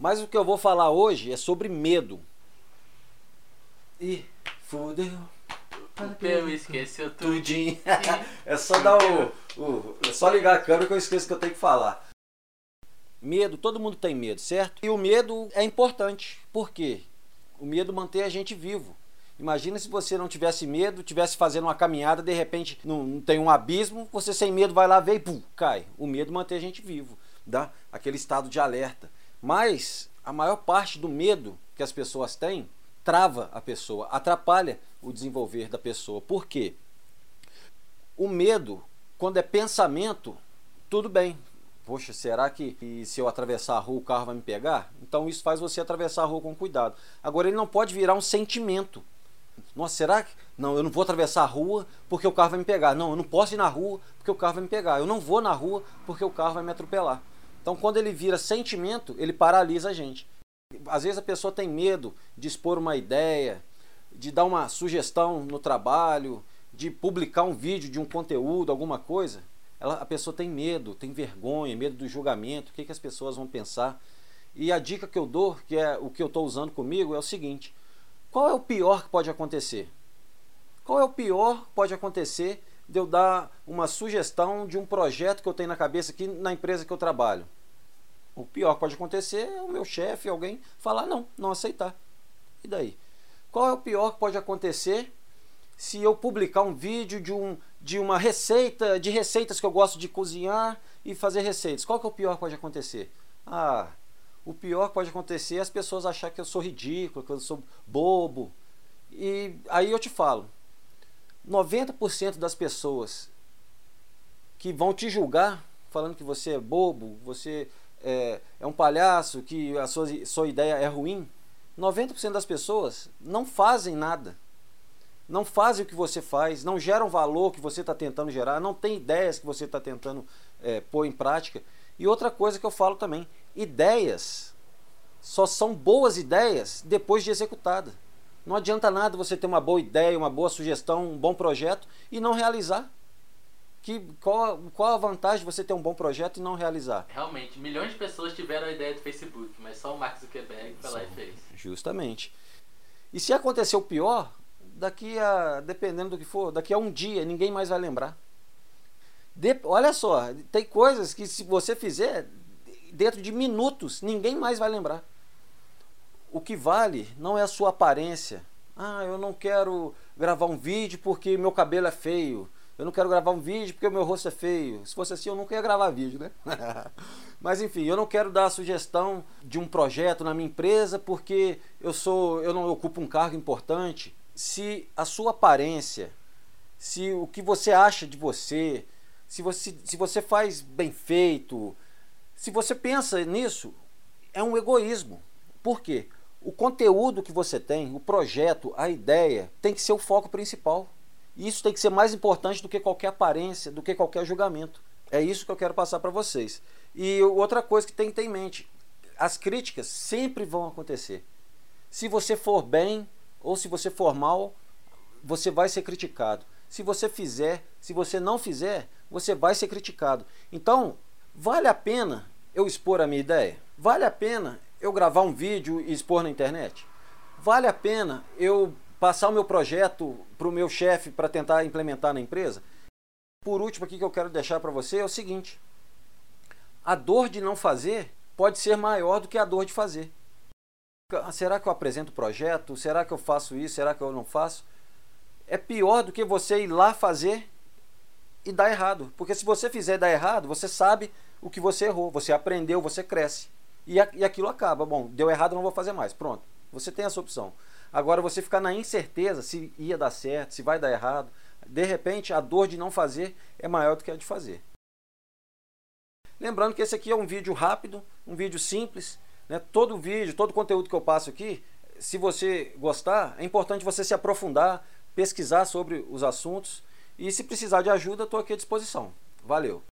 Mas o que eu vou falar hoje é sobre medo. E fudeu. O teu esqueceu tudinho. é só dar o, o. É só ligar a câmera que eu esqueço que eu tenho que falar. Medo, todo mundo tem medo, certo? E o medo é importante. Por quê? O medo mantém a gente vivo. Imagina se você não tivesse medo, tivesse fazendo uma caminhada, de repente não, não tem um abismo, você sem medo vai lá ver e pum, cai. O medo mantém a gente vivo, dá aquele estado de alerta. Mas a maior parte do medo que as pessoas têm trava a pessoa, atrapalha o desenvolver da pessoa. Por quê? O medo, quando é pensamento, tudo bem. Poxa, será que, se eu atravessar a rua o carro vai me pegar? Então isso faz você atravessar a rua com cuidado. Agora ele não pode virar um sentimento. Nossa, será que. Não, eu não vou atravessar a rua porque o carro vai me pegar. Não, eu não posso ir na rua porque o carro vai me pegar. Eu não vou na rua porque o carro vai me atropelar. Então, quando ele vira sentimento, ele paralisa a gente. Às vezes a pessoa tem medo de expor uma ideia, de dar uma sugestão no trabalho, de publicar um vídeo de um conteúdo, alguma coisa. Ela, a pessoa tem medo, tem vergonha, medo do julgamento, o que, que as pessoas vão pensar. E a dica que eu dou, que é o que eu estou usando comigo, é o seguinte: qual é o pior que pode acontecer? Qual é o pior que pode acontecer de eu dar uma sugestão de um projeto que eu tenho na cabeça aqui na empresa que eu trabalho? O pior que pode acontecer é o meu chefe, alguém, falar não, não aceitar. E daí? Qual é o pior que pode acontecer se eu publicar um vídeo de, um, de uma receita, de receitas que eu gosto de cozinhar e fazer receitas? Qual que é o pior que pode acontecer? Ah, o pior que pode acontecer é as pessoas achar que eu sou ridículo, que eu sou bobo. E aí eu te falo, 90% das pessoas que vão te julgar falando que você é bobo, você é, é um palhaço, que a sua, sua ideia é ruim, 90% das pessoas não fazem nada. Não fazem o que você faz, não geram valor que você está tentando gerar, não tem ideias que você está tentando é, pôr em prática. E outra coisa que eu falo também, ideias só são boas ideias depois de executada. Não adianta nada você ter uma boa ideia, uma boa sugestão, um bom projeto e não realizar. Que, qual, qual a vantagem de você ter um bom projeto e não realizar? Realmente, milhões de pessoas tiveram a ideia do Facebook, mas só o Mark Zuckerberg foi lá e fez. Justamente. E se acontecer o pior, daqui a, dependendo do que for, daqui a um dia ninguém mais vai lembrar. De, olha só, tem coisas que se você fizer, dentro de minutos, ninguém mais vai lembrar. O que vale não é a sua aparência. Ah, eu não quero gravar um vídeo porque meu cabelo é feio eu não quero gravar um vídeo porque o meu rosto é feio. Se fosse assim, eu nunca ia gravar vídeo, né? Mas enfim, eu não quero dar a sugestão de um projeto na minha empresa porque eu sou, eu não ocupo um cargo importante. Se a sua aparência, se o que você acha de você, se você, se você faz bem feito, se você pensa nisso, é um egoísmo. Por quê? O conteúdo que você tem, o projeto, a ideia, tem que ser o foco principal. Isso tem que ser mais importante do que qualquer aparência, do que qualquer julgamento. É isso que eu quero passar para vocês. E outra coisa que tem que ter em mente: as críticas sempre vão acontecer. Se você for bem ou se você for mal, você vai ser criticado. Se você fizer, se você não fizer, você vai ser criticado. Então, vale a pena eu expor a minha ideia? Vale a pena eu gravar um vídeo e expor na internet? Vale a pena eu passar o meu projeto para o meu chefe para tentar implementar na empresa. Por último, aqui que eu quero deixar para você é o seguinte: a dor de não fazer pode ser maior do que a dor de fazer. Será que eu apresento o projeto? Será que eu faço isso? Será que eu não faço? É pior do que você ir lá fazer e dar errado. Porque se você fizer dar errado, você sabe o que você errou, você aprendeu, você cresce. E, e aquilo acaba. Bom, deu errado, não vou fazer mais. Pronto. Você tem essa opção. Agora você ficar na incerteza se ia dar certo, se vai dar errado, de repente a dor de não fazer é maior do que a de fazer. Lembrando que esse aqui é um vídeo rápido, um vídeo simples. Né? Todo vídeo, todo conteúdo que eu passo aqui, se você gostar, é importante você se aprofundar, pesquisar sobre os assuntos. E se precisar de ajuda, estou aqui à disposição. Valeu!